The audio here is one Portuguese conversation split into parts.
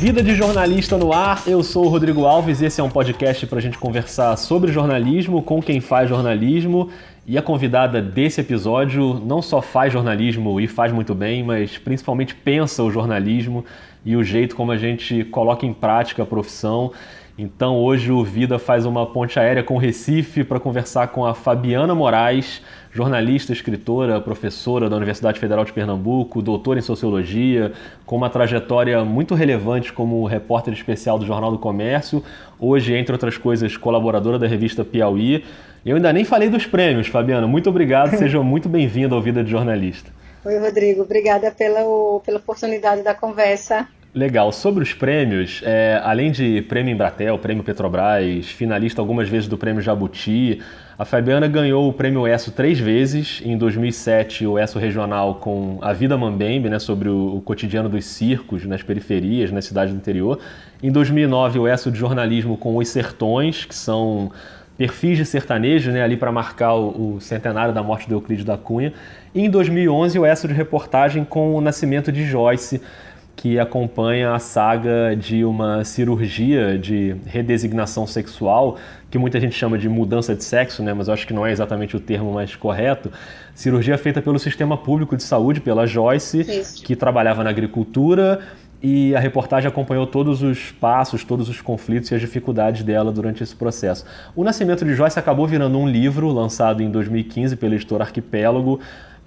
Vida de Jornalista no Ar, eu sou o Rodrigo Alves e esse é um podcast para a gente conversar sobre jornalismo com quem faz jornalismo. E a convidada desse episódio não só faz jornalismo e faz muito bem, mas principalmente pensa o jornalismo e o jeito como a gente coloca em prática a profissão. Então hoje o Vida faz uma ponte aérea com Recife para conversar com a Fabiana Moraes, jornalista, escritora, professora da Universidade Federal de Pernambuco, doutora em sociologia, com uma trajetória muito relevante como repórter especial do Jornal do Comércio, hoje, entre outras coisas, colaboradora da revista Piauí. Eu ainda nem falei dos prêmios, Fabiana. Muito obrigado, seja muito bem-vindo ao Vida de Jornalista. Oi, Rodrigo. Obrigada pela, pela oportunidade da conversa. Legal. Sobre os prêmios, é, além de prêmio Embratel, prêmio Petrobras, finalista algumas vezes do prêmio Jabuti, a Fabiana ganhou o prêmio ESSO três vezes. Em 2007, o ESSO regional com A Vida Mambembe, né, sobre o, o, cotidiano dos circos nas periferias, nas cidades do interior. Em 2009, o ESSO de jornalismo com Os Sertões, que são perfis de sertanejo, né, ali para marcar o, o, centenário da morte do Euclides da Cunha. E em 2011, o ESSO de reportagem com o nascimento de Joyce, que acompanha a saga de uma cirurgia de redesignação sexual, que muita gente chama de mudança de sexo, né? mas eu acho que não é exatamente o termo mais correto. Cirurgia feita pelo Sistema Público de Saúde, pela Joyce, Isso. que trabalhava na agricultura, e a reportagem acompanhou todos os passos, todos os conflitos e as dificuldades dela durante esse processo. O Nascimento de Joyce acabou virando um livro lançado em 2015 pela editora Arquipélago,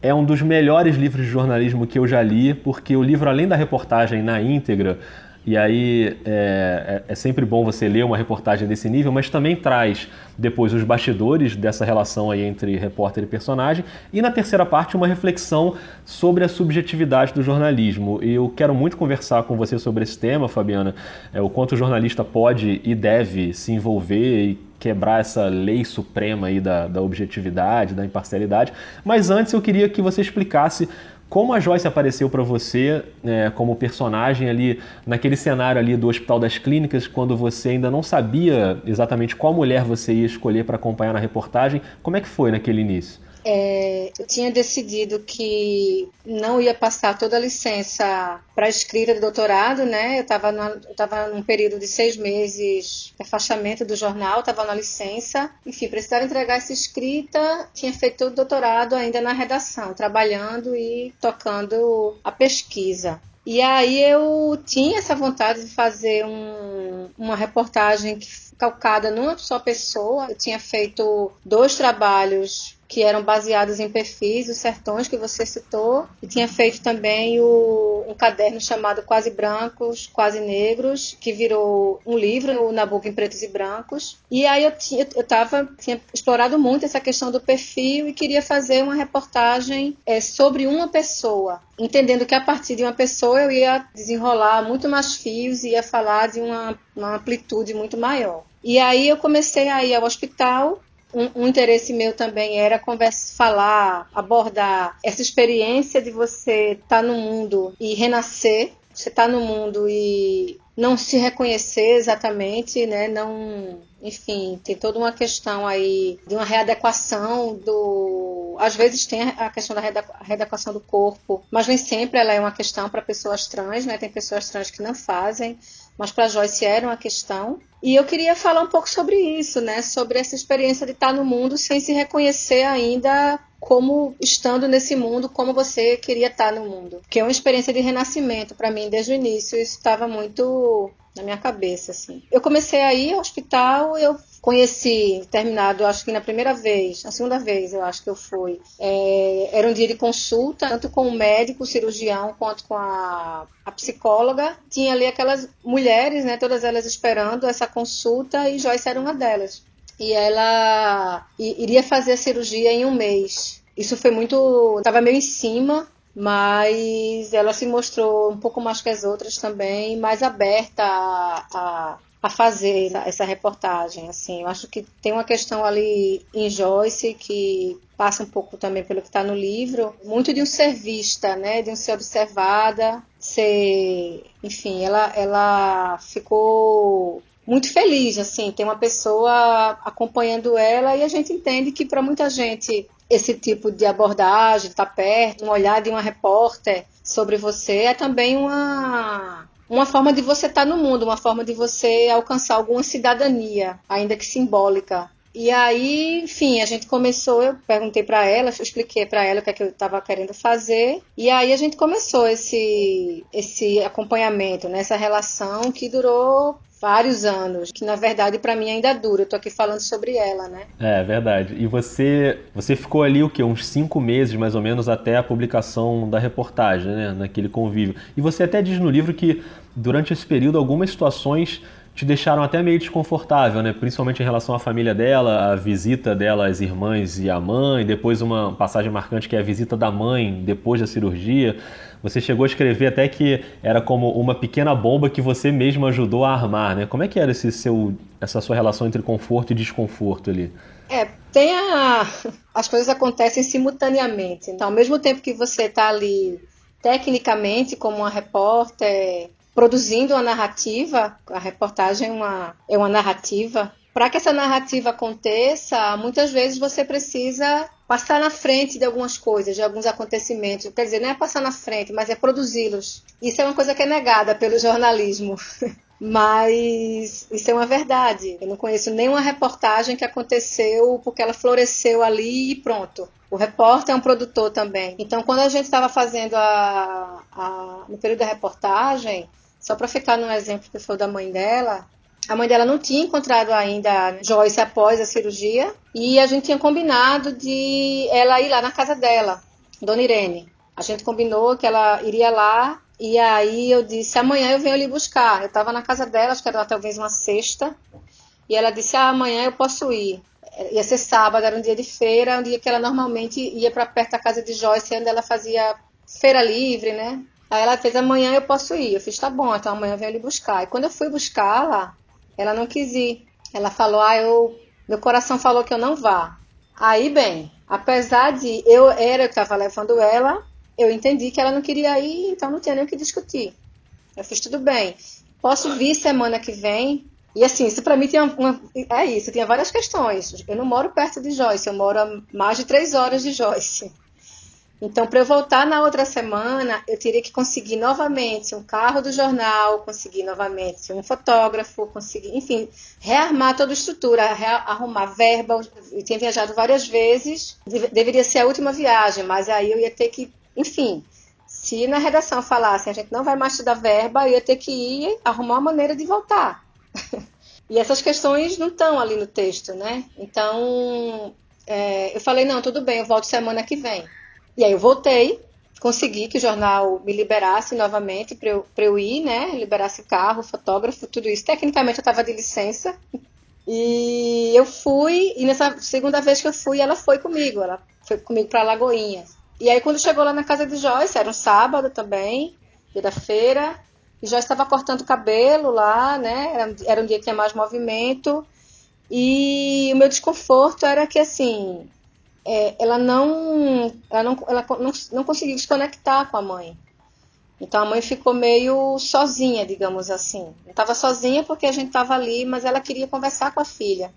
é um dos melhores livros de jornalismo que eu já li, porque o livro, além da reportagem na íntegra, e aí é, é, é, sempre bom você ler uma reportagem desse nível, mas também traz depois os bastidores dessa relação aí entre repórter e personagem. E na terceira parte, uma reflexão sobre a subjetividade do jornalismo. E eu quero muito conversar com você sobre esse tema, Fabiana, é, o quanto o jornalista pode e deve se envolver e quebrar essa lei suprema aí da, da objetividade, da imparcialidade. Mas antes eu queria que você explicasse como a Joyce apareceu para você é, como personagem ali naquele cenário ali do Hospital das Clínicas, quando você ainda não sabia exatamente qual mulher você ia escolher para acompanhar na reportagem? Como é que foi naquele início? É, eu tinha decidido que não ia passar toda a licença para escrita de doutorado, né? Eu estava num período de seis meses de afastamento do jornal, estava na licença. Enfim, precisava entregar essa escrita. Tinha feito todo o doutorado ainda na redação, trabalhando e tocando a pesquisa. E aí eu tinha essa vontade de fazer um, uma reportagem calcada numa só pessoa. Eu tinha feito dois trabalhos que eram baseados em perfis dos sertões que você citou, e tinha feito também o, um caderno chamado Quase Brancos, Quase Negros, que virou um livro, o Nabucco em Pretos e Brancos. E aí eu, tinha, eu tava, tinha explorado muito essa questão do perfil e queria fazer uma reportagem é, sobre uma pessoa, entendendo que a partir de uma pessoa eu ia desenrolar muito mais fios e ia falar de uma, uma amplitude muito maior. E aí eu comecei a ir ao hospital um, um, interesse meu também era conversa, falar, abordar essa experiência de você estar tá no mundo e renascer. Você está no mundo e não se reconhecer exatamente, né? Não, enfim, tem toda uma questão aí de uma readequação do, às vezes tem a questão da readequação do corpo, mas nem sempre ela é uma questão para pessoas trans, né? Tem pessoas trans que não fazem mas para Joyce era uma questão. E eu queria falar um pouco sobre isso, né? Sobre essa experiência de estar no mundo sem se reconhecer ainda como estando nesse mundo, como você queria estar no mundo. Que é uma experiência de renascimento para mim desde o início. Isso estava muito na minha cabeça, assim. Eu comecei a ir ao hospital, eu conheci, terminado, acho que na primeira vez, na segunda vez eu acho que eu fui, é, era um dia de consulta, tanto com o médico, o cirurgião, quanto com a, a psicóloga. Tinha ali aquelas mulheres, né, todas elas esperando essa consulta e Joyce era uma delas. E ela iria fazer a cirurgia em um mês. Isso foi muito. estava meio em cima, mas ela se mostrou um pouco mais que as outras também, mais aberta a, a a fazer essa reportagem. Assim, eu acho que tem uma questão ali em Joyce que passa um pouco também pelo que está no livro, muito de um ser vista, né, de um ser observada, ser, enfim, ela, ela ficou muito feliz, assim, tem uma pessoa acompanhando ela e a gente entende que para muita gente esse tipo de abordagem, estar tá perto, um olhar de uma repórter sobre você é também uma uma forma de você estar tá no mundo, uma forma de você alcançar alguma cidadania, ainda que simbólica. E aí, enfim, a gente começou, eu perguntei para ela, expliquei para ela o que, é que eu estava querendo fazer, e aí a gente começou esse esse acompanhamento, né, essa relação que durou vários anos, que na verdade para mim ainda dura. Eu tô aqui falando sobre ela, né? É, verdade. E você, você ficou ali o quê? Uns cinco meses mais ou menos até a publicação da reportagem, né? Naquele convívio. E você até diz no livro que durante esse período algumas situações te deixaram até meio desconfortável, né? Principalmente em relação à família dela, a visita dela às irmãs e à mãe, depois uma passagem marcante que é a visita da mãe depois da cirurgia. Você chegou a escrever até que era como uma pequena bomba que você mesmo ajudou a armar, né? Como é que era esse seu, essa sua relação entre conforto e desconforto ali? É, tem a... as coisas acontecem simultaneamente. Então, ao mesmo tempo que você está ali tecnicamente como uma repórter produzindo uma narrativa, a reportagem é uma, é uma narrativa. Para que essa narrativa aconteça, muitas vezes você precisa passar na frente de algumas coisas, de alguns acontecimentos. Quer dizer, não é passar na frente, mas é produzi-los. Isso é uma coisa que é negada pelo jornalismo. Mas isso é uma verdade. Eu não conheço nenhuma reportagem que aconteceu porque ela floresceu ali e pronto. O repórter é um produtor também. Então, quando a gente estava fazendo a, a, no período da reportagem, só para ficar num exemplo que foi da mãe dela, a mãe dela não tinha encontrado ainda Joyce após a cirurgia e a gente tinha combinado de ela ir lá na casa dela, Dona Irene. A gente combinou que ela iria lá e aí eu disse: amanhã eu venho lhe buscar. Eu estava na casa dela, acho que era talvez uma sexta, e ela disse: ah, amanhã eu posso ir. Ia ser sábado, era um dia de feira, um dia que ela normalmente ia para perto da casa de Joyce, onde ela fazia feira livre, né? Aí ela fez, amanhã eu posso ir. Eu fiz, tá bom, então amanhã eu venho lhe buscar. E quando eu fui buscá-la, ela não quis ir. Ela falou, ah, eu, meu coração falou que eu não vá. Aí, bem, apesar de eu era eu que estava levando ela, eu entendi que ela não queria ir, então não tinha nem o que discutir. Eu fiz tudo bem. Posso vir semana que vem? E assim, isso para mim tinha uma, é isso, tinha várias questões. Eu não moro perto de Joyce, eu moro a mais de três horas de Joyce. Então, para eu voltar na outra semana, eu teria que conseguir novamente um carro do jornal, conseguir novamente um fotógrafo, conseguir, enfim, rearmar toda a estrutura, arrumar verba. Eu tinha viajado várias vezes, deveria ser a última viagem, mas aí eu ia ter que, enfim, se na redação falassem a gente não vai mais te dar verba, eu ia ter que ir arrumar uma maneira de voltar. e essas questões não estão ali no texto, né? Então, é, eu falei, não, tudo bem, eu volto semana que vem. E aí eu voltei, consegui que o jornal me liberasse novamente para eu, eu ir, né? Liberasse carro, fotógrafo, tudo isso. Tecnicamente eu estava de licença. E eu fui, e nessa segunda vez que eu fui, ela foi comigo. Ela foi comigo para Lagoinhas. E aí quando chegou lá na casa de Joyce, era um sábado também, dia da feira, e Joyce estava cortando o cabelo lá, né? Era, era um dia que tinha mais movimento. E o meu desconforto era que, assim, é, ela não ela, não, ela não, não conseguiu se conectar com a mãe. Então a mãe ficou meio sozinha, digamos assim. Estava sozinha porque a gente estava ali, mas ela queria conversar com a filha.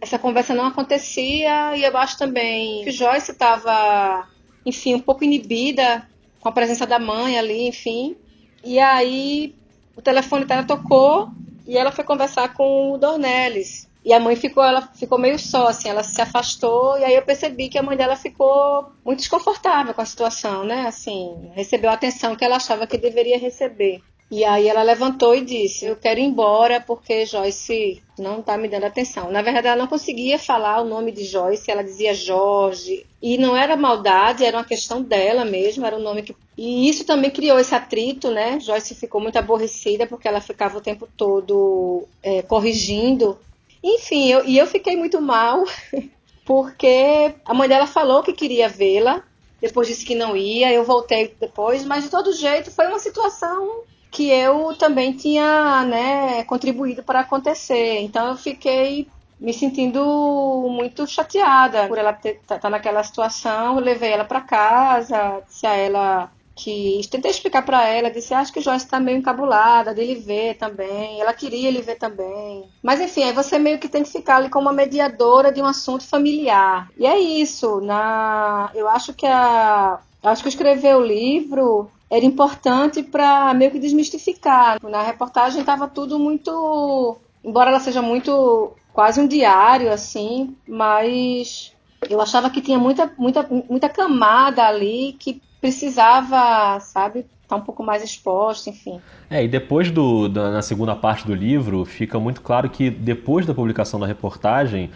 Essa conversa não acontecia e eu acho também que Joyce estava, enfim, um pouco inibida com a presença da mãe ali, enfim. E aí o telefone dela tocou e ela foi conversar com o Dornelles. E a mãe ficou, ela ficou meio só, assim, ela se afastou, e aí eu percebi que a mãe dela ficou muito desconfortável com a situação, né? Assim, recebeu a atenção que ela achava que deveria receber. E aí ela levantou e disse: Eu quero ir embora porque Joyce não está me dando atenção. Na verdade, ela não conseguia falar o nome de Joyce, ela dizia Jorge. E não era maldade, era uma questão dela mesmo, era um nome que. E isso também criou esse atrito, né? Joyce ficou muito aborrecida porque ela ficava o tempo todo é, corrigindo enfim, eu, e eu fiquei muito mal, porque a mãe dela falou que queria vê-la, depois disse que não ia, eu voltei depois, mas de todo jeito foi uma situação que eu também tinha né, contribuído para acontecer. Então eu fiquei me sentindo muito chateada por ela estar tá, naquela situação. Eu levei ela para casa, disse a ela que tentei explicar para ela, disse, acho que Joyce está meio encabulada de ele ver também, ela queria ele ver também. Mas enfim, aí você meio que tem que ficar ali como uma mediadora de um assunto familiar. E é isso, na eu acho que a acho que escrever o livro era importante para meio que desmistificar. Na reportagem estava tudo muito, embora ela seja muito quase um diário assim, mas eu achava que tinha muita muita muita camada ali que precisava, sabe, estar tá um pouco mais exposta, enfim. É, e depois do da, na segunda parte do livro, fica muito claro que depois da publicação da reportagem,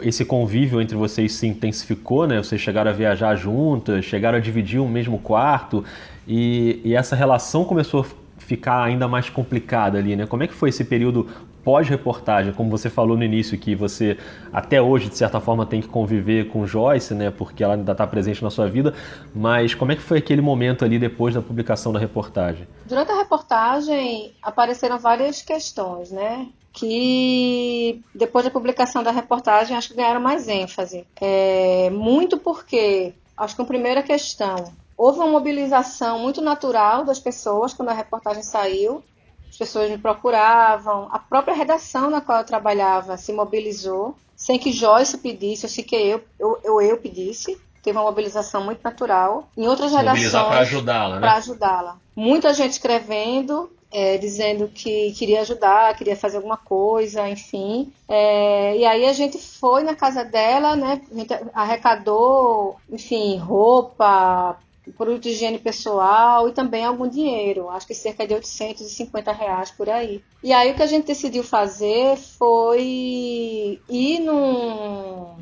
esse convívio entre vocês se intensificou, né? Vocês chegaram a viajar juntas, chegaram a dividir um mesmo quarto e, e essa relação começou ficar ainda mais complicada ali, né? Como é que foi esse período pós-reportagem? Como você falou no início, que você até hoje, de certa forma, tem que conviver com Joyce, né? Porque ela ainda está presente na sua vida. Mas como é que foi aquele momento ali depois da publicação da reportagem? Durante a reportagem apareceram várias questões, né? que depois da publicação da reportagem acho que ganharam mais ênfase. É, muito porque, acho que a primeira questão, houve uma mobilização muito natural das pessoas quando a reportagem saiu. As pessoas me procuravam, a própria redação na qual eu trabalhava se mobilizou, sem que Joyce pedisse, ou sem que eu, eu, eu, eu pedisse teve uma mobilização muito natural. Em outras redações. para ajudá-la, né? Para ajudá-la. Muita gente escrevendo, é, dizendo que queria ajudar, queria fazer alguma coisa, enfim. É, e aí a gente foi na casa dela, né? A gente arrecadou, enfim, roupa, produto de higiene pessoal e também algum dinheiro, acho que cerca de 850 reais por aí. E aí o que a gente decidiu fazer foi ir num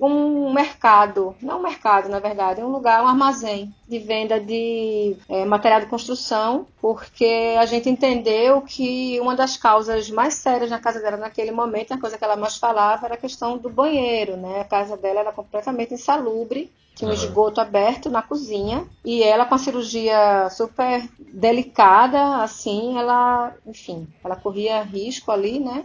um, mercado, não um mercado na verdade, um lugar, um armazém de venda de é, material de construção, porque a gente entendeu que uma das causas mais sérias na casa dela naquele momento, a coisa que ela mais falava era a questão do banheiro, né? A casa dela era completamente insalubre tinha um esgoto aberto na cozinha e ela com a cirurgia super delicada, assim, ela, enfim, ela corria risco ali, né?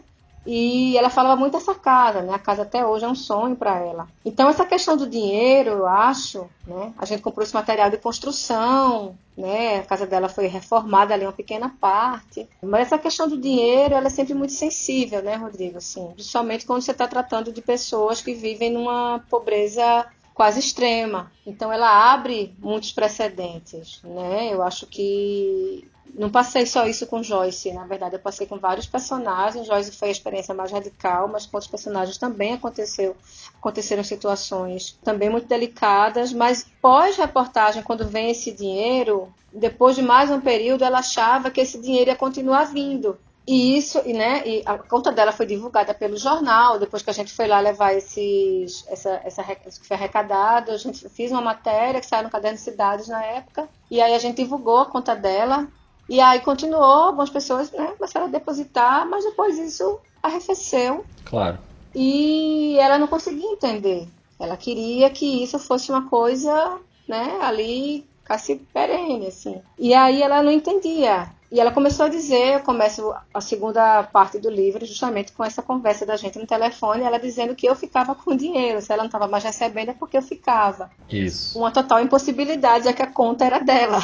E ela falava muito dessa casa, né? A casa até hoje é um sonho para ela. Então essa questão do dinheiro, eu acho, né? A gente comprou esse material de construção, né? A casa dela foi reformada ali uma pequena parte. Mas essa questão do dinheiro, ela é sempre muito sensível, né, Rodrigo? Assim, principalmente quando você está tratando de pessoas que vivem numa pobreza quase extrema. Então ela abre muitos precedentes, né? Eu acho que não passei só isso com Joyce, na verdade eu passei com vários personagens. Joyce foi a experiência mais radical, mas com outros personagens também aconteceu, aconteceram situações também muito delicadas. Mas pós-reportagem, quando vem esse dinheiro, depois de mais um período, ela achava que esse dinheiro ia continuar vindo. E isso, e, né, e a conta dela foi divulgada pelo jornal, depois que a gente foi lá levar esses, essa, essa, isso que foi arrecadado, a gente fez uma matéria que saiu no Caderno de Cidades na época, e aí a gente divulgou a conta dela, e aí continuou, algumas pessoas né, começaram a depositar, mas depois isso arrefeceu. Claro. E ela não conseguia entender. Ela queria que isso fosse uma coisa, né, ali, quase perene, assim. E aí ela não entendia. E ela começou a dizer, eu começo a segunda parte do livro justamente com essa conversa da gente no telefone, ela dizendo que eu ficava com dinheiro, se ela não estava mais recebendo é porque eu ficava. Isso. Uma total impossibilidade, já que a conta era dela.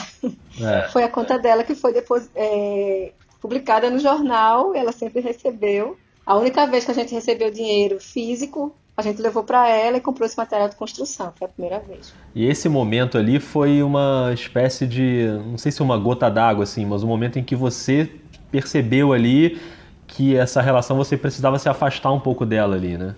É. Foi a conta dela que foi depois é, publicada no jornal, ela sempre recebeu. A única vez que a gente recebeu dinheiro físico a gente levou para ela e comprou esse material de construção, foi a primeira vez. E esse momento ali foi uma espécie de, não sei se uma gota d'água assim, mas um momento em que você percebeu ali que essa relação você precisava se afastar um pouco dela ali, né?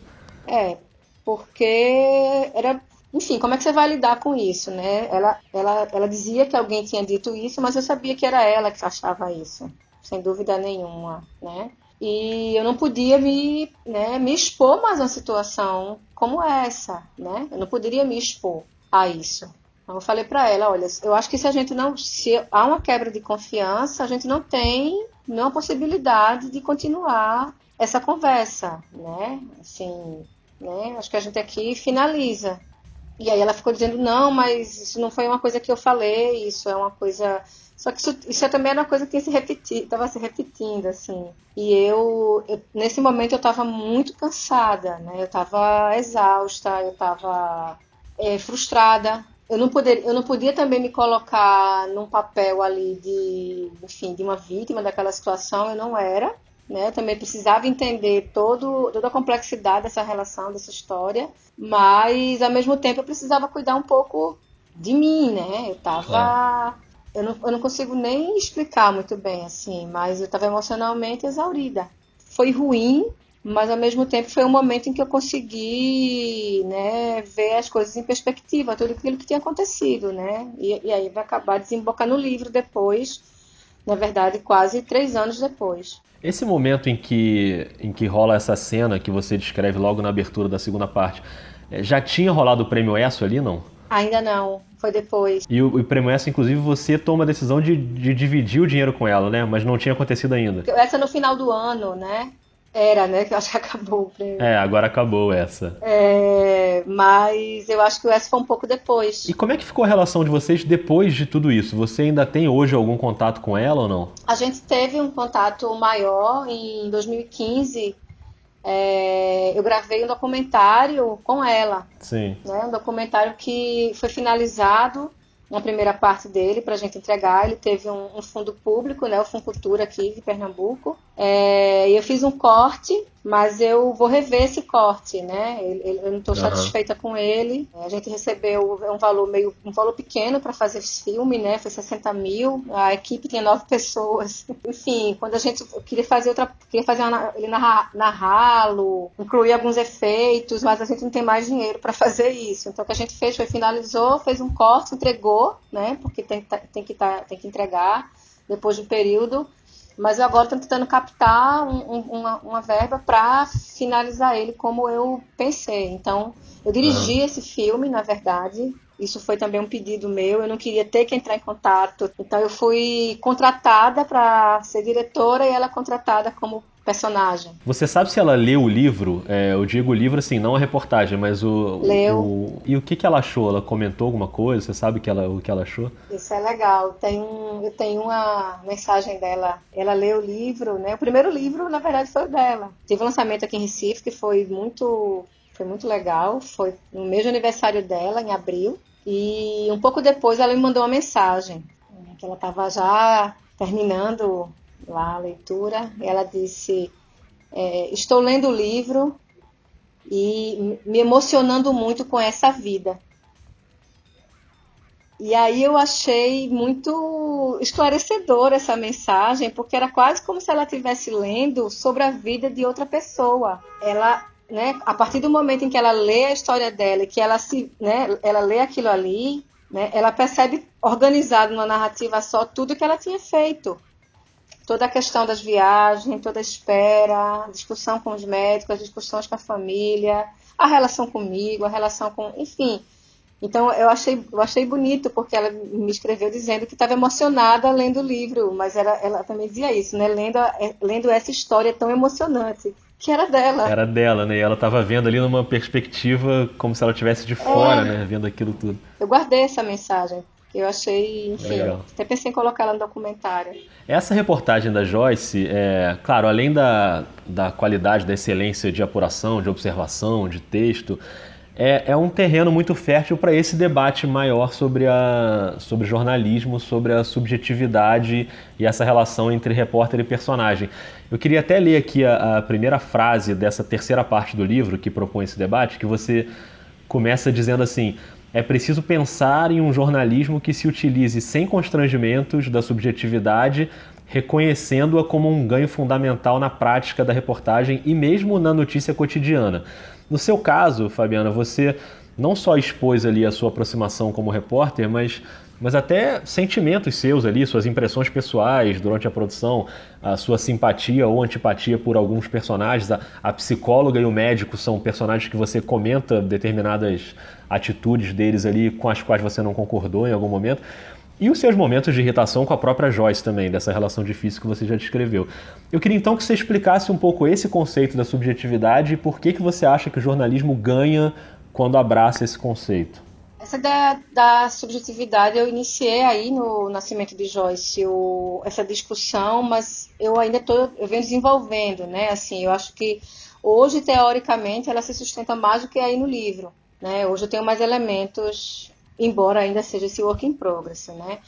É, porque era, enfim, como é que você vai lidar com isso, né? Ela, ela, ela dizia que alguém tinha dito isso, mas eu sabia que era ela que achava isso, sem dúvida nenhuma, né? E eu não podia me, né, me expor mais a uma situação como essa, né? Eu não poderia me expor a isso. Então eu falei para ela, olha, eu acho que se a gente não, se há uma quebra de confiança, a gente não tem nenhuma possibilidade de continuar essa conversa, né? Assim, né? Acho que a gente aqui finaliza. E aí ela ficou dizendo, não, mas isso não foi uma coisa que eu falei, isso é uma coisa só que isso, isso também era uma coisa que se estava se repetindo, assim. E eu, eu nesse momento, eu estava muito cansada, né? Eu estava exausta, eu estava é, frustrada. Eu não, poder, eu não podia também me colocar num papel ali de, enfim, de uma vítima daquela situação, eu não era. Né? Eu também precisava entender todo, toda a complexidade dessa relação, dessa história, mas ao mesmo tempo eu precisava cuidar um pouco de mim, né? Eu estava eu não, eu não consigo nem explicar muito bem, assim, mas eu estava emocionalmente exaurida. Foi ruim, mas ao mesmo tempo foi um momento em que eu consegui né, ver as coisas em perspectiva, tudo aquilo que tinha acontecido, né? E, e aí vai acabar desembocando no livro depois, na verdade, quase três anos depois. Esse momento em que, em que rola essa cena que você descreve logo na abertura da segunda parte, eh, já tinha rolado o prêmio ESSO ali, não? Ainda não, foi depois. E o, o prêmio ESSO, inclusive, você toma a decisão de, de dividir o dinheiro com ela, né? Mas não tinha acontecido ainda. Essa no final do ano, né? Era, né? Que eu acho que acabou o prêmio. É, agora acabou essa. É, mas eu acho que S foi um pouco depois. E como é que ficou a relação de vocês depois de tudo isso? Você ainda tem hoje algum contato com ela ou não? A gente teve um contato maior em 2015. É, eu gravei um documentário com ela. Sim. Né, um documentário que foi finalizado na primeira parte dele para a gente entregar. Ele teve um, um, fundo público, né, o Fundo Cultura aqui de Pernambuco. É, e eu fiz um corte, mas eu vou rever esse corte, né? Eu, não estou uhum. satisfeita com ele. A gente recebeu um valor meio um valor pequeno para fazer esse filme, né? Foi 60 mil. A equipe tinha nove pessoas. Enfim, quando a gente queria fazer outra, queria fazer uma, ele narrá-lo, incluir alguns efeitos, mas a gente não tem mais dinheiro para fazer isso. Então o que a gente fez foi finalizou, fez um corte, entregou, né? Porque tem, tem que tá, tem que entregar depois de um período mas eu agora estou tentando captar um, um, uma, uma, verba para finalizar ele como eu pensei. Então, eu dirigi esse filme, na verdade. Isso foi também um pedido meu. Eu não queria ter que entrar em contato. Então, eu fui contratada para ser diretora e ela contratada como personagem. Você sabe se ela leu o livro? É, eu digo o livro assim, não a reportagem, mas o. Leu. O, e o que, que ela achou? Ela comentou alguma coisa? Você sabe que ela, o que ela achou? Isso é legal. Tem eu tenho uma mensagem dela. Ela leu o livro, né? O primeiro livro, na verdade, foi o dela. Teve um lançamento aqui em Recife que foi muito, foi muito legal. Foi no mesmo aniversário dela, em abril. E um pouco depois ela me mandou uma mensagem. Né, que ela estava já terminando lá a leitura. Ela disse: é, Estou lendo o livro e me emocionando muito com essa vida. E aí eu achei muito esclarecedora essa mensagem, porque era quase como se ela estivesse lendo sobre a vida de outra pessoa. Ela, né, a partir do momento em que ela lê a história dela e que ela se, né, ela lê aquilo ali, né, ela percebe organizado numa narrativa só tudo que ela tinha feito toda a questão das viagens, toda a espera, a discussão com os médicos, discussões com a família, a relação comigo, a relação com. Enfim. Então eu achei, eu achei bonito, porque ela me escreveu dizendo que estava emocionada lendo o livro, mas era, ela também dizia isso, né? Lendo, lendo essa história tão emocionante que era dela. Era dela, né? E ela estava vendo ali numa perspectiva como se ela estivesse de fora, é. né? Vendo aquilo tudo. Eu guardei essa mensagem, eu achei, enfim, Legal. até pensei em colocar ela no documentário. Essa reportagem da Joyce, é, claro, além da, da qualidade, da excelência de apuração, de observação, de texto, é, é um terreno muito fértil para esse debate maior sobre, a, sobre jornalismo, sobre a subjetividade e essa relação entre repórter e personagem. Eu queria até ler aqui a, a primeira frase dessa terceira parte do livro que propõe esse debate, que você começa dizendo assim: é preciso pensar em um jornalismo que se utilize sem constrangimentos da subjetividade, reconhecendo-a como um ganho fundamental na prática da reportagem e mesmo na notícia cotidiana. No seu caso, Fabiana, você não só expôs ali a sua aproximação como repórter, mas mas até sentimentos seus ali, suas impressões pessoais durante a produção, a sua simpatia ou antipatia por alguns personagens. A, a, psicóloga e o médico são personagens que você comenta determinadas atitudes deles ali com as quais você não concordou em algum momento. E os seus momentos de irritação com a própria Joyce também, dessa relação difícil que você já descreveu. Eu queria então que você explicasse um pouco esse conceito da subjetividade e por que, que você acha que o jornalismo ganha quando abraça esse conceito. Essa da, da subjetividade eu iniciei aí no Nascimento de Joyce o, essa discussão, mas eu ainda estou eu venho desenvolvendo, né? Assim, eu acho que hoje teoricamente ela se sustenta mais do que aí no livro, né? Hoje eu tenho mais elementos, embora ainda seja esse work in progress, né?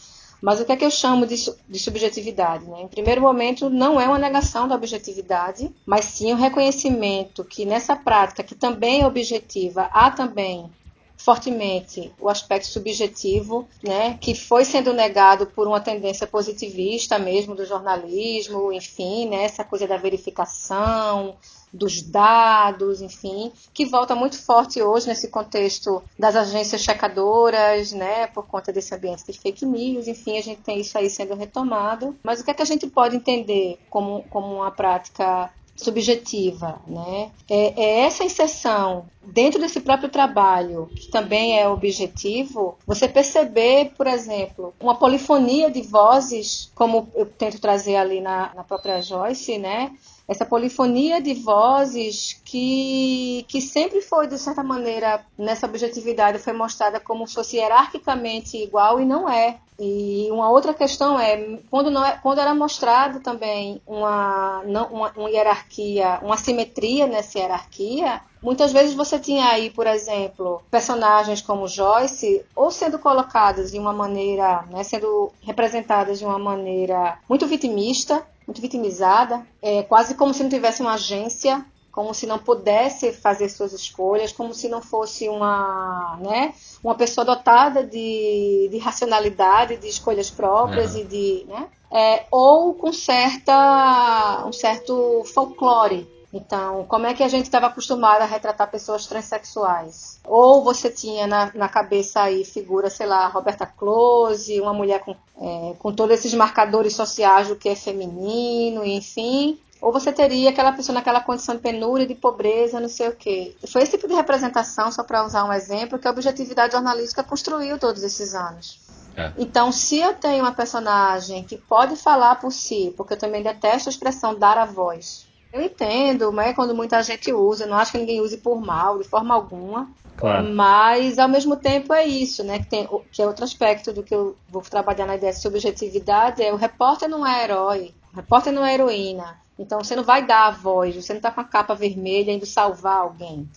Mas o que é que eu chamo de, de, subjetividade? Né? Em primeiro momento, não é uma negação da objetividade, mas sim o um reconhecimento que nessa prática, que também é objetiva, há também fortemente o aspecto subjetivo, né, que foi sendo negado por uma tendência positivista mesmo do jornalismo, enfim, né, essa coisa da verificação, dos dados, enfim, que volta muito forte hoje nesse contexto das agências checadoras, né, por conta desse ambiente de fake news, enfim, a gente tem isso aí sendo retomado. Mas o que é que a gente pode entender como, como uma prática subjetiva, né? É, é, essa inserção dentro desse próprio trabalho, que também é objetivo, você perceber, por exemplo, uma polifonia de vozes, como eu tento trazer ali na, na própria Joyce, né? essa polifonia de vozes que, que sempre foi, de certa maneira, nessa objetividade, foi mostrada como se fosse hierarquicamente igual e não é. E uma outra questão é, quando, não é, quando era mostrado também uma, não, uma, uma hierarquia, uma simetria nessa hierarquia, Muitas vezes você tinha aí, por exemplo, personagens como Joyce, ou sendo colocadas de uma maneira, né, sendo representadas de uma maneira muito vitimista, muito vitimizada, é, quase como se não tivesse uma agência, como se não pudesse fazer suas escolhas, como se não fosse uma, né, uma pessoa dotada de, de racionalidade, de escolhas próprias uhum. e de, né, é, ou com certa, um certo folclore. Então, como é que a gente estava acostumado a retratar pessoas transexuais? Ou você tinha na, na cabeça aí figura, sei lá, Roberta Close, uma mulher com, é, com todos esses marcadores sociais do que é feminino, enfim. Ou você teria aquela pessoa naquela condição de penúria, de pobreza, não sei o quê. Foi esse tipo de representação, só para usar um exemplo, que a objetividade jornalística construiu todos esses anos. É. Então, se eu tenho uma personagem que pode falar por si, porque eu também detesto a expressão dar a voz, eu entendo, mas quando muita gente usa, não acho que ninguém use por mal, de forma alguma. Claro. Mas ao mesmo tempo é isso, né? Que, tem, que é outro aspecto do que eu vou trabalhar na ideia de subjetividade, é o repórter não é herói, repórter não é heroína. Então você não vai dar a voz, você não está com a capa vermelha indo salvar alguém.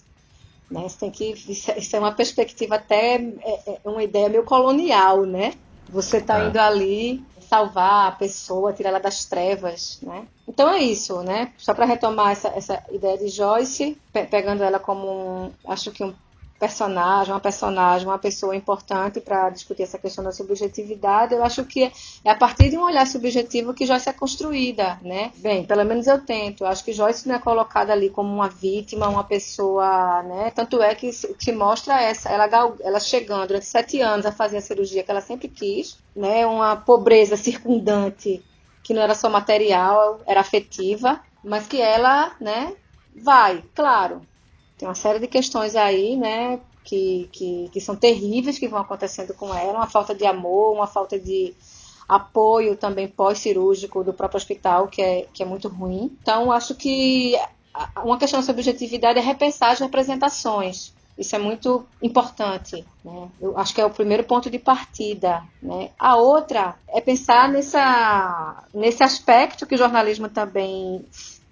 Né? Você tem que. Isso é uma perspectiva até. É, é uma ideia meio colonial, né? Você está é. indo ali salvar a pessoa, tirar ela das trevas, né? Então é isso, né? Só para retomar essa, essa ideia de Joyce, pe pegando ela como um, acho que um personagem, uma personagem, uma pessoa importante para discutir essa questão da subjetividade, eu acho que é a partir de um olhar subjetivo que Joyce é construída, né? Bem, pelo menos eu tento. Eu acho que Joyce não é colocada ali como uma vítima, uma pessoa, né? Tanto é que se mostra essa, ela, ela chegando durante sete anos a fazer a cirurgia que ela sempre quis, né? Uma pobreza circundante que não era só material, era afetiva, mas que ela, né? Vai, claro, tem uma série de questões aí, né, que, que, que são terríveis que vão acontecendo com ela, uma falta de amor, uma falta de apoio também pós-cirúrgico do próprio hospital, que é, que é muito ruim. Então, acho que uma questão sobre objetividade é repensar as representações. Isso é muito importante. Né? Eu acho que é o primeiro ponto de partida. Né? A outra é pensar nessa, nesse aspecto que o jornalismo também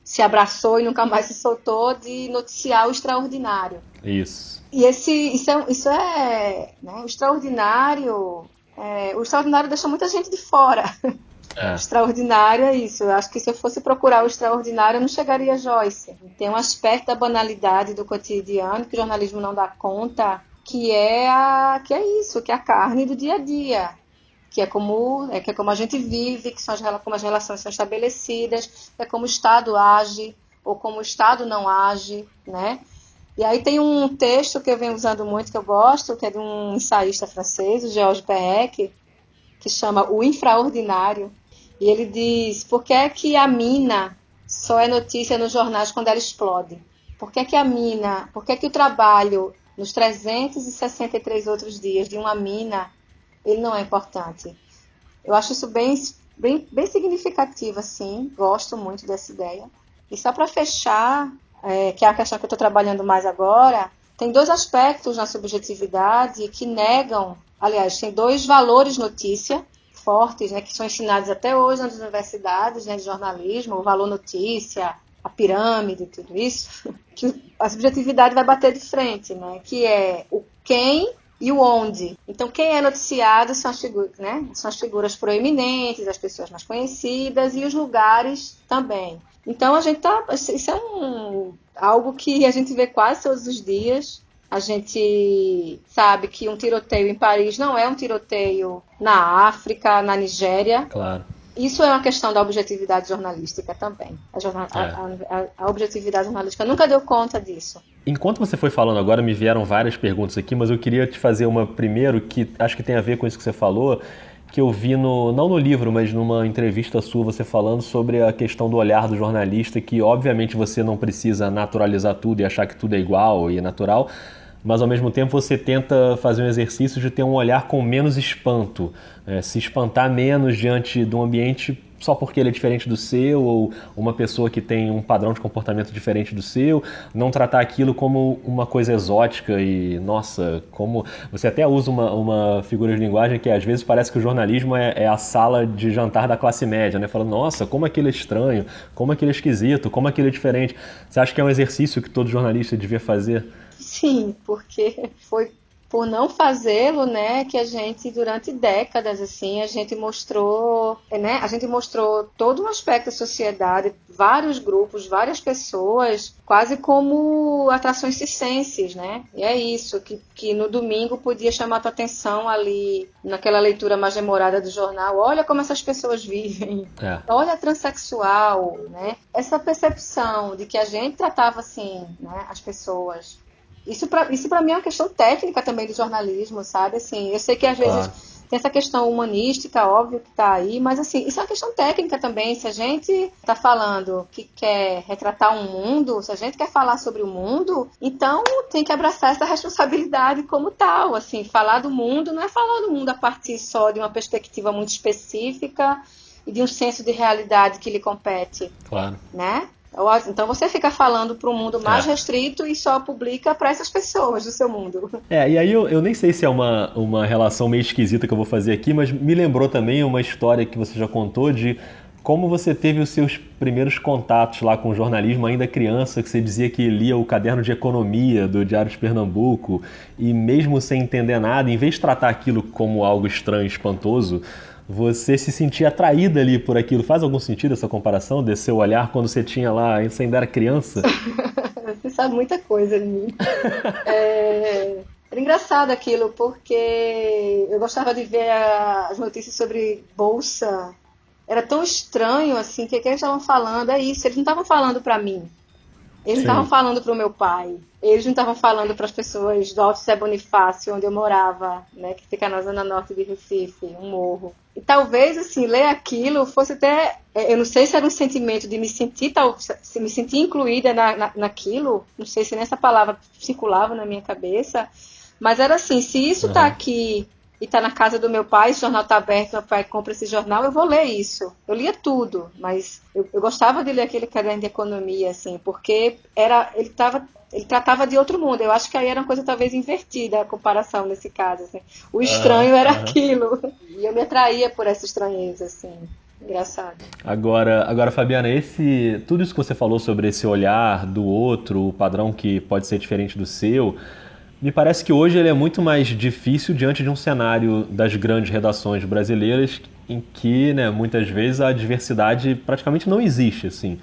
se abraçou e nunca mais se soltou de noticiar o extraordinário. Isso. E esse, isso é, isso é né, o extraordinário. É, o extraordinário deixa muita gente de fora. É. Extraordinário é isso. Eu acho que se eu fosse procurar o extraordinário, eu não chegaria a Joyce. Tem um aspecto da banalidade do cotidiano que o jornalismo não dá conta, que é a, que é isso, que é a carne do dia a dia que é como é que é como a gente vive, que são as, como as relações são estabelecidas, é como o Estado age ou como o Estado não age, né? E aí tem um texto que eu venho usando muito que eu gosto, que é de um ensaísta francês, o Georges Perec, que chama O Infraordinário, e ele diz: por que é que a mina só é notícia nos jornais quando ela explode? Por que é que a mina, por que é que o trabalho nos 363 outros dias de uma mina ele não é importante. Eu acho isso bem, bem, bem significativo, assim, gosto muito dessa ideia. E só para fechar, é, que é a questão que eu estou trabalhando mais agora, tem dois aspectos na subjetividade que negam, aliás, tem dois valores notícia fortes, né, que são ensinados até hoje nas universidades né, de jornalismo, o valor notícia, a pirâmide, tudo isso, que a subjetividade vai bater de frente, né, que é o quem e o onde. Então, quem é noticiado são as, figuras, né? são as figuras proeminentes, as pessoas mais conhecidas e os lugares também. Então, a gente tá. Isso é um, algo que a gente vê quase todos os dias. A gente sabe que um tiroteio em Paris não é um tiroteio na África, na Nigéria. Claro. Isso é uma questão da objetividade jornalística também. A, jornal, é. a, a, a, objetividade jornalística nunca deu conta disso. Enquanto você foi falando agora, me vieram várias perguntas aqui, mas eu queria te fazer uma primeiro que acho que tem a ver com isso que você falou, que eu vi no, não no livro, mas numa entrevista sua, você falando sobre a questão do olhar do jornalista, que obviamente você não precisa naturalizar tudo e achar que tudo é igual e é natural, mas ao mesmo tempo você tenta fazer um exercício de ter um olhar com menos espanto, é, se espantar menos diante de um ambiente só porque ele é diferente do seu, ou uma pessoa que tem um padrão de comportamento diferente do seu, não tratar aquilo como uma coisa exótica e, nossa, como. Você até usa uma, uma figura de linguagem que às vezes parece que o jornalismo é, é a sala de jantar da classe média, né? Falando, nossa, como aquilo é estranho, como aquilo é esquisito, como aquilo é diferente. Você acha que é um exercício que todo jornalista devia fazer? Sim, porque foi por não fazê-lo, né, que a gente durante décadas assim, a gente mostrou, né, a gente mostrou todo um aspecto da sociedade, vários grupos, várias pessoas, quase como atrações circenses, né? E é isso que, que no domingo podia chamar a tua atenção ali naquela leitura mais demorada do jornal. Olha como essas pessoas vivem. É. Olha a transexual, né? Essa percepção de que a gente tratava assim, né, as pessoas isso para isso mim é uma questão técnica também do jornalismo, sabe? Assim, eu sei que às claro. vezes tem essa questão humanística, óbvio que está aí, mas assim, isso é uma questão técnica também. Se a gente está falando que quer retratar um mundo, se a gente quer falar sobre o mundo, então tem que abraçar essa responsabilidade como tal. Assim, falar do mundo não é falar do mundo a partir só de uma perspectiva muito específica e de um senso de realidade que lhe compete. Claro. Né? Então você fica falando para um mundo mais é. restrito e só publica para essas pessoas do seu mundo. É, e aí eu, eu nem sei se é uma, uma relação meio esquisita que eu vou fazer aqui, mas me lembrou também uma história que você já contou de como você teve os seus primeiros contatos lá com o jornalismo ainda criança, que você dizia que lia o caderno de economia do Diário de Pernambuco e mesmo sem entender nada, em vez de tratar aquilo como algo estranho, espantoso, você se sentia atraída ali por aquilo. Faz algum sentido essa comparação desse seu olhar quando você tinha lá, ainda era criança? você sabe muita coisa de mim. é... Era engraçado aquilo, porque eu gostava de ver as notícias sobre bolsa. Era tão estranho, assim, que, que eles estavam falando, é isso, eles não estavam falando para mim. Eles não estavam falando para o meu pai. Eles não estavam falando para as pessoas do Alto Sé Bonifácio, onde eu morava, né, que fica na zona norte de Recife, um morro. E talvez, assim, ler aquilo fosse até. É, eu não sei se era um sentimento de me sentir, tal, se me sentir incluída na, na, naquilo, não sei se nessa palavra circulava na minha cabeça, mas era assim: se isso está uhum. aqui e está na casa do meu pai, esse jornal está aberto, meu pai compra esse jornal, eu vou ler isso. Eu lia tudo, mas eu, eu gostava de ler aquele caderno de economia, assim, porque era, ele estava ele tratava de outro mundo. Eu acho que aí era uma coisa talvez invertida a comparação nesse caso. Assim. O estranho era aquilo. E eu me atraía por essa estranheza, assim. Engraçado. Agora, agora, Fabiana, esse tudo isso que você falou sobre esse olhar do outro, o padrão que pode ser diferente do seu, me parece que hoje ele é muito mais difícil diante de um cenário das grandes redações brasileiras em que, né, muitas vezes a diversidade praticamente não existe, assim.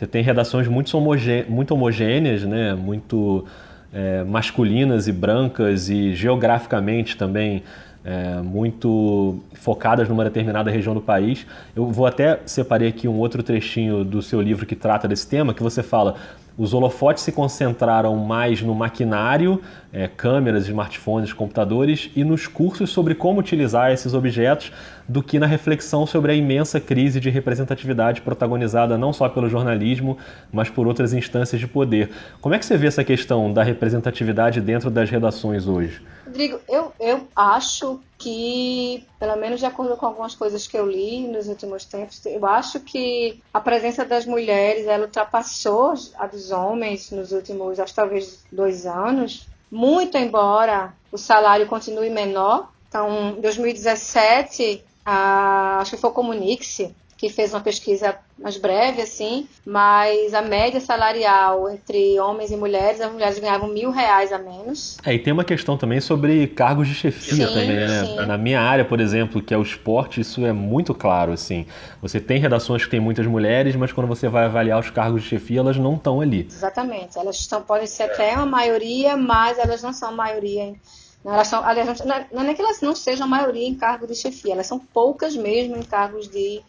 Você tem redações muito, homogê muito homogêneas, né? muito é, masculinas e brancas e geograficamente também é, muito focadas numa determinada região do país. Eu vou até separei aqui um outro trechinho do seu livro que trata desse tema, que você fala os holofotes se concentraram mais no maquinário, é, câmeras, smartphones, computadores e nos cursos sobre como utilizar esses objetos do que na reflexão sobre a imensa crise de representatividade protagonizada não só pelo jornalismo, mas por outras instâncias de poder. Como é que você vê essa questão da representatividade dentro das redações hoje? Rodrigo, eu, eu acho que, pelo menos de acordo com algumas coisas que eu li nos últimos tempos, eu acho que a presença das mulheres ela ultrapassou a dos homens nos últimos, acho talvez dois anos, muito embora o salário continue menor. Então, em 2017, a, acho que foi o Comunix que fez uma pesquisa mais breve, assim, mas a média salarial entre homens e mulheres, as mulheres ganhavam mil reais a menos. É, e tem uma questão também sobre cargos de chefia sim, também, né? Sim. Na minha área, por exemplo, que é o esporte, isso é muito claro, assim. Você tem redações que tem muitas mulheres, mas quando você vai avaliar os cargos de chefia, elas não estão ali. Exatamente. Elas estão, podem ser até uma maioria, mas elas não são maioria em elas são, aliás, não é nem que elas não sejam a maioria em cargos de chefia, elas são poucas mesmo em cargos de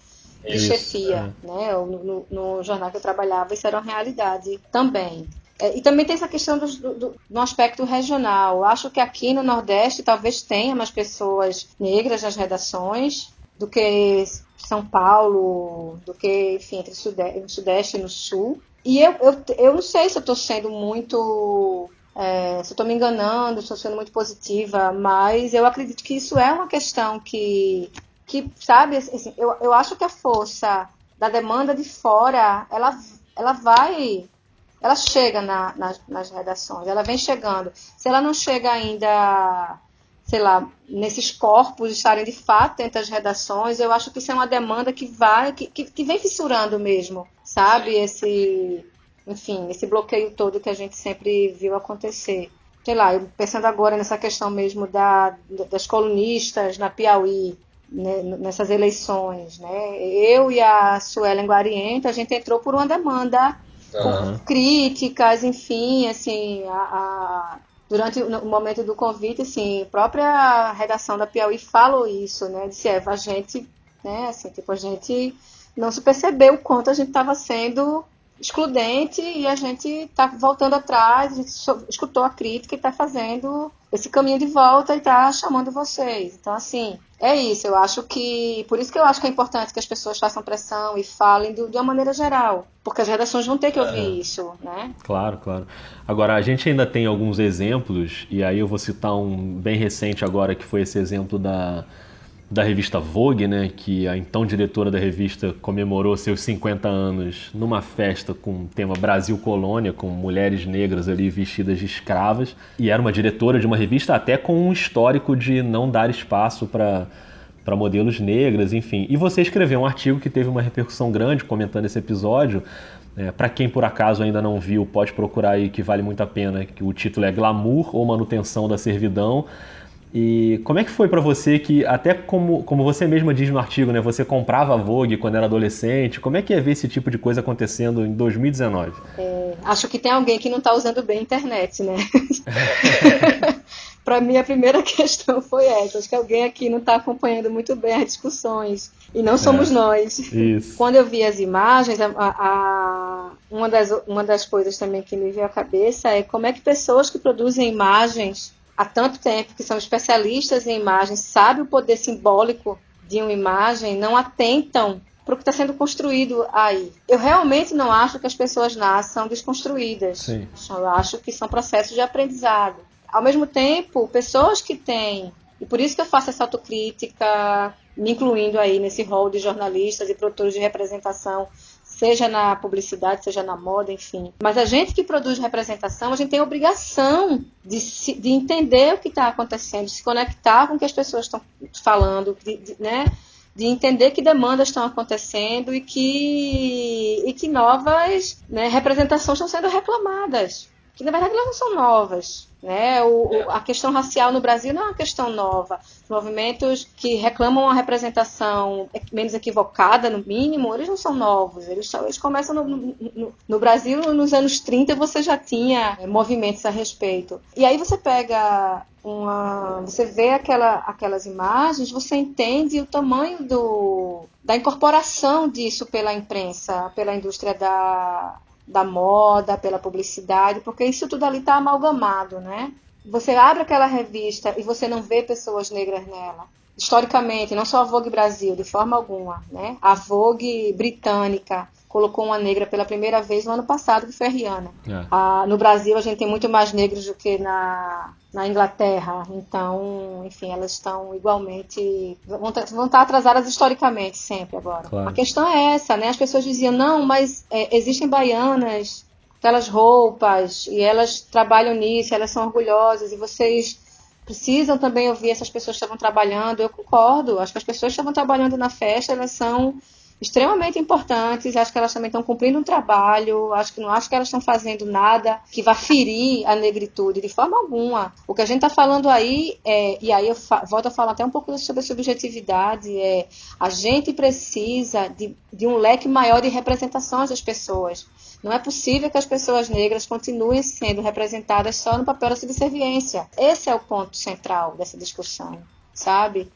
de Isso, chefia, é. né? No, no, jornal que eu trabalhava, isso era uma realidade também. É, e também tem essa questão do, do, do, aspecto regional. Acho que aqui no Nordeste talvez tenha mais pessoas negras nas redações do que São Paulo, do que, enfim, entre o Sudeste, o Sudeste e no Sul. E eu, eu, eu não sei se eu estou sendo muito. É, se eu estou me enganando, se estou sendo muito positiva, mas eu acredito que isso é uma questão que que, sabe, assim, eu, eu acho que a força da demanda de fora, ela, ela vai, ela chega na, nas, nas redações, ela vem chegando. Se ela não chega ainda, sei lá, nesses corpos estarem de fato dentro das redações, eu acho que isso é uma demanda que vai, que, que, que vem fissurando mesmo, sabe, esse, enfim, esse bloqueio todo que a gente sempre viu acontecer sei lá, pensando agora nessa questão mesmo da, das colunistas na Piauí, nessas eleições. Né? Eu e a Suelen Guarienta, a gente entrou por uma demanda uhum. por críticas, enfim, assim, a, a, durante o momento do convite, assim, a própria redação da Piauí falou isso, né? Disse, é, a gente, né, assim, tipo, a gente não se percebeu o quanto a gente estava sendo excludente e a gente está voltando atrás, a gente escutou a crítica e está fazendo esse caminho de volta e está chamando vocês. Então, assim, é isso. Eu acho que. Por isso que eu acho que é importante que as pessoas façam pressão e falem do, de uma maneira geral. Porque as redações vão ter que ouvir é. isso, né? Claro, claro. Agora, a gente ainda tem alguns exemplos, e aí eu vou citar um bem recente agora, que foi esse exemplo da da revista Vogue, né, que a então diretora da revista comemorou seus 50 anos numa festa com o tema Brasil Colônia, com mulheres negras ali vestidas de escravas, e era uma diretora de uma revista até com um histórico de não dar espaço para para modelos negras, enfim. E você escreveu um artigo que teve uma repercussão grande comentando esse episódio. É, para quem por acaso ainda não viu, pode procurar aí que vale muito a pena. Que o título é Glamour ou Manutenção da Servidão e como é que foi para você que, até como, como você mesma diz no artigo, né, você comprava Vogue quando era adolescente, como é que é ver esse tipo de coisa acontecendo em 2019? É, acho que tem alguém que não está usando bem a internet, né? para mim, a primeira questão foi essa. Acho que alguém aqui não está acompanhando muito bem as discussões. E não somos é, nós. Isso. Quando eu vi as imagens, a, a, uma, das, uma das coisas também que me veio à cabeça é como é que pessoas que produzem imagens há tanto tempo, que são especialistas em imagens, sabem o poder simbólico de uma imagem, não atentam para o que está sendo construído aí. Eu realmente não acho que as pessoas nasçam desconstruídas. Sim. Eu acho que são processos de aprendizado. Ao mesmo tempo, pessoas que têm, e por isso que eu faço essa autocrítica, me incluindo aí nesse rol de jornalistas e produtores de representação seja na publicidade, seja na moda, enfim. Mas a gente que produz representação, a gente tem a obrigação de, se, de entender o que está acontecendo, de se conectar com o que as pessoas estão falando, de, de, né? de entender que demandas estão acontecendo e que, e que novas né, representações estão sendo reclamadas que na verdade elas não são novas. Né? O, o, a questão racial no Brasil não é uma questão nova. Os movimentos que reclamam uma representação menos equivocada, no mínimo, eles não são novos. Eles, eles começam no, no, no, Brasil, nos anos 30, você já tinha é, movimentos a respeito. E aí você pega uma. Você vê aquela, aquelas imagens, você entende o tamanho do, da incorporação disso pela imprensa, pela indústria da, da moda, pela publicidade, porque isso tudo ali está amalgamado, né? Você abre aquela revista e você não vê pessoas negras nela. Historicamente, não só a Vogue Brasil, de forma alguma, né? A Vogue britânica, colocou uma negra pela primeira vez no ano passado, que foi a Rihanna. É. Ah, no Brasil, a gente tem muito mais negros do que na, na Inglaterra. Então, enfim, elas estão igualmente. vão, vão estar atrasadas historicamente, sempre agora. Claro. A questão é essa, né? As pessoas diziam, não, mas é, existem baianas, aquelas roupas, e elas trabalham nisso, elas são orgulhosas, e vocês precisam também ouvir essas pessoas que estavam trabalhando. Eu concordo, acho que as pessoas que estavam trabalhando na festa, elas são extremamente importantes. Acho que elas também estão cumprindo um trabalho. Acho que não acho que elas estão fazendo nada que vá ferir a negritude de forma alguma. O que a gente está falando aí é, e aí eu volto a falar até um pouco sobre a subjetividade, é a gente precisa de, de um leque maior de representações das pessoas. Não é possível que as pessoas negras continuem sendo representadas só no papel da subserviência. Esse é o ponto central dessa discussão, sabe?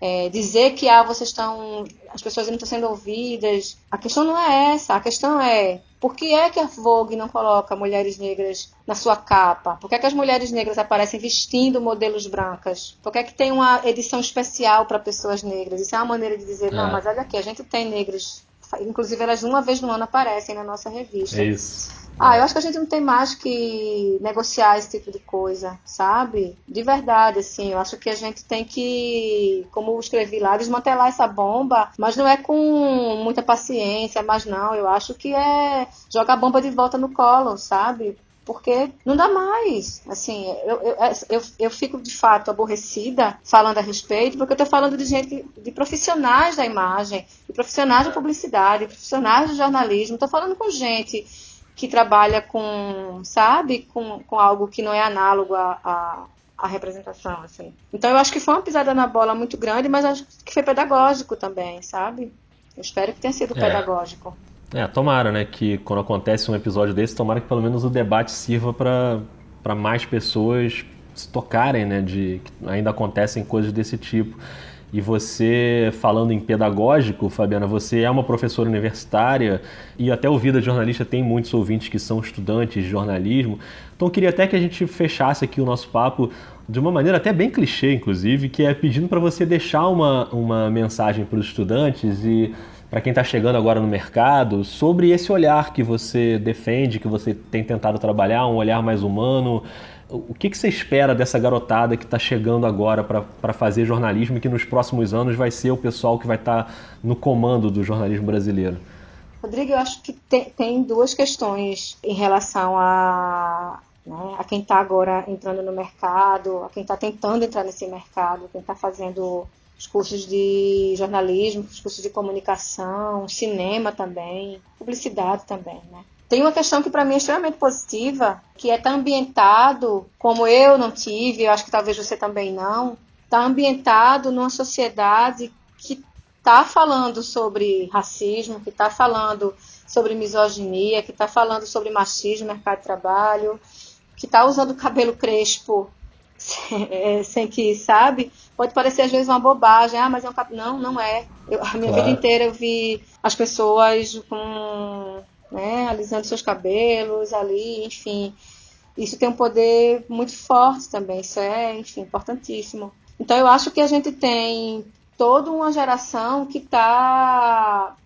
É, dizer que ah, vocês estão, as pessoas não estão sendo ouvidas. A questão não é essa. A questão é por que é que a Vogue não coloca mulheres negras na sua capa? Por que, é que as mulheres negras aparecem vestindo modelos brancas? Por que, é que tem uma edição especial para pessoas negras? Isso é uma maneira de dizer, é. não, mas olha aqui, a gente tem negros. Inclusive, elas uma vez no ano aparecem na nossa revista. É isso. Ah, eu acho que a gente não tem mais que negociar esse tipo de coisa, sabe? De verdade, assim, eu acho que a gente tem que, como eu escrevi lá, desmantelar essa bomba, mas não é com muita paciência, mas não, eu acho que é jogar a bomba de volta no colo, sabe? porque não dá mais. Assim, eu, eu, eu, eu, fico de fato aborrecida falando a respeito, porque eu estou falando de gente, de profissionais da imagem, de profissionais da publicidade, de profissionais do jornalismo, estou falando com gente que trabalha com, sabe, com, com algo que não é análogo à, à, à representação, assim. Então eu acho que foi uma pisada na bola muito grande, mas acho que foi pedagógico também, sabe? Eu espero que tenha sido é. pedagógico. É, tomara, né, que quando acontece um episódio desse, tomara que pelo menos o debate sirva para mais pessoas se tocarem, né, de que ainda acontecem coisas desse tipo. E você, falando em pedagógico, Fabiana, você é uma professora universitária e até o Vida de Jornalista tem muitos ouvintes que são estudantes de jornalismo. Então, queria até que a gente fechasse aqui o nosso papo de uma maneira até bem clichê, inclusive, que é pedindo para você deixar uma, uma mensagem para os estudantes e para quem está chegando agora no mercado sobre esse olhar que você defende, que você tem tentado trabalhar, um olhar mais humano, o que, que você espera dessa garotada que está chegando agora para fazer jornalismo e que nos próximos anos vai ser o pessoal que vai estar tá no comando do jornalismo brasileiro? Rodrigo, eu acho que tem, tem duas questões em relação a, né, a quem está agora entrando no mercado, a quem está tentando entrar nesse mercado, quem está fazendo os cursos de jornalismo, os cursos de comunicação, cinema também, publicidade também, né? Tem uma questão que para mim é extremamente positiva, que é estar tá ambientado, como eu não tive, eu acho que talvez você também não, está ambientado numa sociedade que está falando sobre racismo, que está falando sobre misoginia, que está falando sobre machismo mercado de trabalho, que está usando cabelo crespo sem, sem, que, sabe? Pode parecer às vezes uma bobagem, ah, mas é um cabelo. Não, não é. Eu, a minha claro. vida inteira eu vi as pessoas com né, alisando seus cabelos ali, enfim. Isso tem um poder muito forte também, isso é, enfim, importantíssimo. Então eu acho que a gente tem toda uma geração que está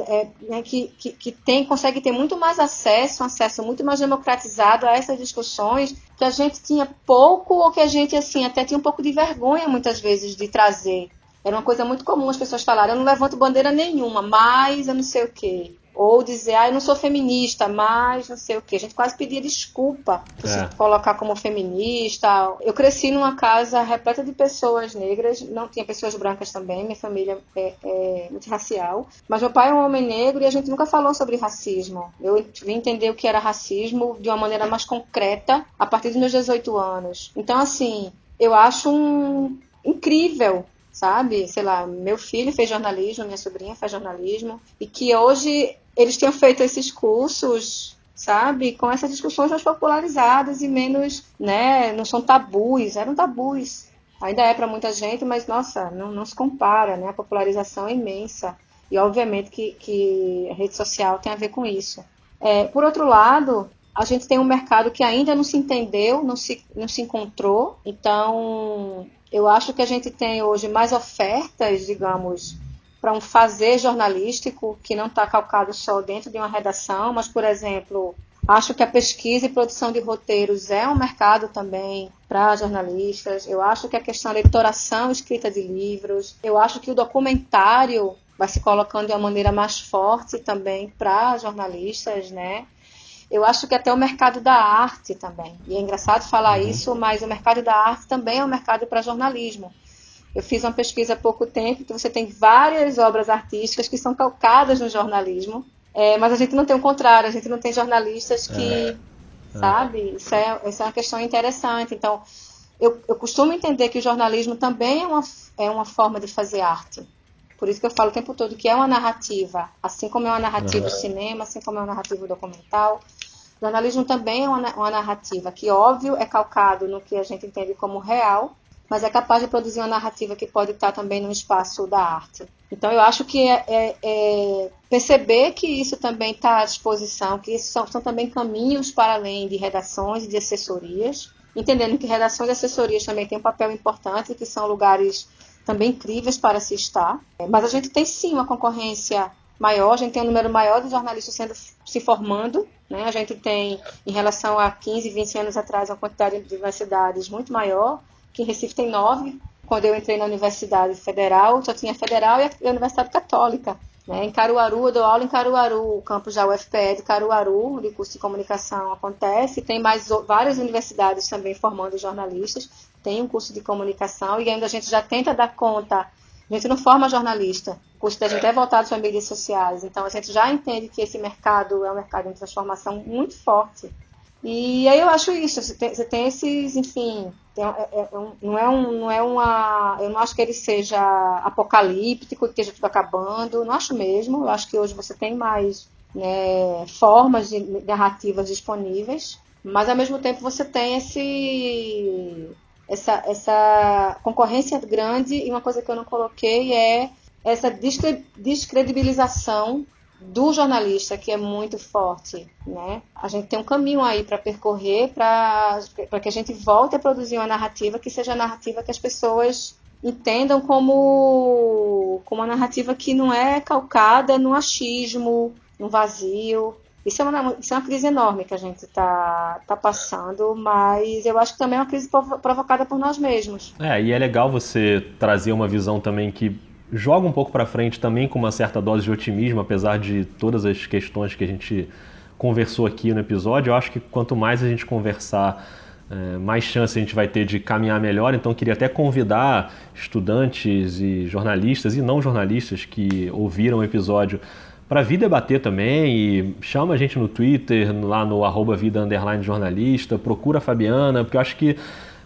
é, né, que, que, que, tem, consegue ter muito mais acesso, um acesso muito mais democratizado a essas discussões que a gente tinha pouco ou que a gente assim até tinha um pouco de vergonha muitas vezes de trazer. Era uma coisa muito comum as pessoas falarem, eu não levanto bandeira nenhuma, mas eu não sei o quê. Ou dizer, ah, eu não sou feminista, mas não sei o que. A gente quase pedia desculpa por é. se colocar como feminista. Eu cresci numa casa repleta de pessoas negras, não tinha pessoas brancas também, minha família é, é multirracial. Mas meu pai é um homem negro e a gente nunca falou sobre racismo. Eu vim entender o que era racismo de uma maneira mais concreta a partir dos meus 18 anos. Então, assim, eu acho um incrível sabe? Sei lá, meu filho fez jornalismo, minha sobrinha faz jornalismo, e que hoje eles tinham feito esses cursos, sabe, com essas discussões mais popularizadas e menos, né, não são tabus, eram tabus. Ainda é para muita gente, mas nossa, não, não se compara, né? A popularização é imensa. E obviamente que, que a rede social tem a ver com isso. É, por outro lado, a gente tem um mercado que ainda não se entendeu, não se, não se encontrou. Então, eu acho que a gente tem hoje mais ofertas, digamos, para um fazer jornalístico que não está calcado só dentro de uma redação, mas, por exemplo, acho que a pesquisa e produção de roteiros é um mercado também para jornalistas. Eu acho que a questão da editoração escrita de livros, eu acho que o documentário vai se colocando de uma maneira mais forte também para jornalistas, né? Eu acho que até o mercado da arte também. E é engraçado falar uhum. isso, mas o mercado da arte também é um mercado para jornalismo Eu fiz uma pesquisa há pouco tempo, então você tem várias obras artísticas que são calcadas no jornalismo, é, mas a gente não tem o contrário, a gente não tem jornalistas que, é. sabe? Isso é, isso é uma questão interessante. Então, eu, eu costumo entender que o jornalismo também é uma, é uma forma de fazer arte. Por isso que eu falo o tempo todo que é uma narrativa, assim como é uma narrativa uhum. cinema, assim como é uma narrativa documental. O jornalismo também é uma, uma narrativa que, óbvio, é calcado no que a gente entende como real, mas é capaz de produzir uma narrativa que pode estar também no espaço da arte. Então, eu acho que é, é, é perceber que isso também está à disposição, que isso são, são também caminhos para além de redações e de assessorias, entendendo que redações e assessorias também têm um papel importante, que são lugares também incríveis para se estar. Mas a gente tem sim uma concorrência maior, a gente tem um número maior de jornalistas sendo, se formando. Né? A gente tem, em relação a 15, 20 anos atrás, uma quantidade de universidades muito maior, que em Recife tem nove. Quando eu entrei na Universidade Federal, só tinha Federal e a Universidade Católica. Né? Em Caruaru, eu dou aula em Caruaru, o campus da UFPE de Caruaru, de curso de comunicação acontece. Tem mais várias universidades também formando jornalistas. Tem um curso de comunicação e ainda a gente já tenta dar conta. A gente não forma jornalista. O curso da gente é voltado para mídias sociais. Então a gente já entende que esse mercado é um mercado em transformação muito forte. E aí eu acho isso. Você tem, você tem esses, enfim, tem, é, é, é não, é um, não é uma. Eu não acho que ele seja apocalíptico, que esteja tudo acabando. Não acho mesmo. Eu acho que hoje você tem mais né, formas de narrativas disponíveis, mas ao mesmo tempo você tem esse, essa, essa concorrência grande e uma coisa que eu não coloquei é essa descredibilização do jornalista, que é muito forte. Né? A gente tem um caminho aí para percorrer para que a gente volte a produzir uma narrativa que seja a narrativa que as pessoas entendam como, como uma narrativa que não é calcada no achismo, no vazio. Isso é, uma, isso é uma crise enorme que a gente está tá passando, mas eu acho que também é uma crise provocada por nós mesmos. É, e é legal você trazer uma visão também que joga um pouco para frente também com uma certa dose de otimismo, apesar de todas as questões que a gente conversou aqui no episódio. Eu acho que quanto mais a gente conversar, é, mais chance a gente vai ter de caminhar melhor. Então, queria até convidar estudantes e jornalistas e não jornalistas que ouviram o episódio para vir debater também e chama a gente no Twitter, lá no arroba vida underline jornalista, procura a Fabiana, porque eu acho que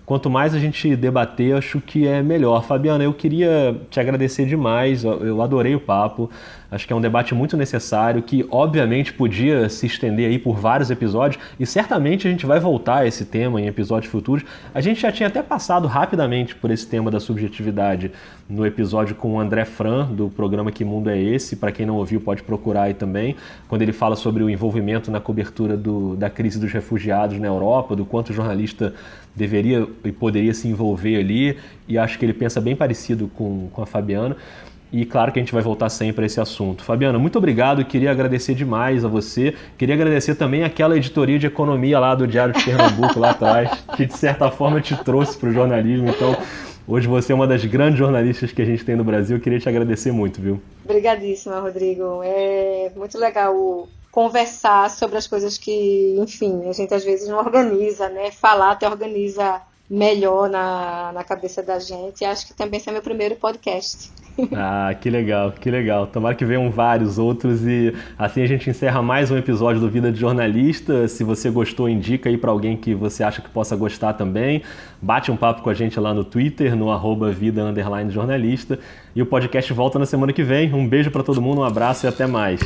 quanto mais a gente debater, acho que é melhor. Fabiana, eu queria te agradecer demais, eu adorei o papo. Acho que é um debate muito necessário que, obviamente, podia se estender aí por vários episódios e certamente a gente vai voltar a esse tema em episódios futuros. A gente já tinha até passado rapidamente por esse tema da subjetividade no episódio com o André Fran, do programa Que Mundo é Esse? Para quem não ouviu, pode procurar aí também, quando ele fala sobre o envolvimento na cobertura do, da crise dos refugiados na Europa, do quanto o jornalista deveria e poderia se envolver ali, e acho que ele pensa bem parecido com, com a Fabiana. E claro que a gente vai voltar sempre a esse assunto. Fabiana, muito obrigado. Queria agradecer demais a você. Queria agradecer também aquela editoria de economia lá do Diário de Pernambuco, lá atrás, que de certa forma te trouxe para o jornalismo. Então, hoje você é uma das grandes jornalistas que a gente tem no Brasil. Queria te agradecer muito, viu? Obrigadíssima, Rodrigo. É muito legal conversar sobre as coisas que, enfim, a gente às vezes não organiza, né? Falar até organiza melhor na, na cabeça da gente. Acho que também esse é meu primeiro podcast. Ah, que legal, que legal. Tomara que venham vários outros e assim a gente encerra mais um episódio do Vida de Jornalista. Se você gostou, indica aí para alguém que você acha que possa gostar também. Bate um papo com a gente lá no Twitter, no arroba vida jornalista. E o podcast volta na semana que vem. Um beijo para todo mundo, um abraço e até mais.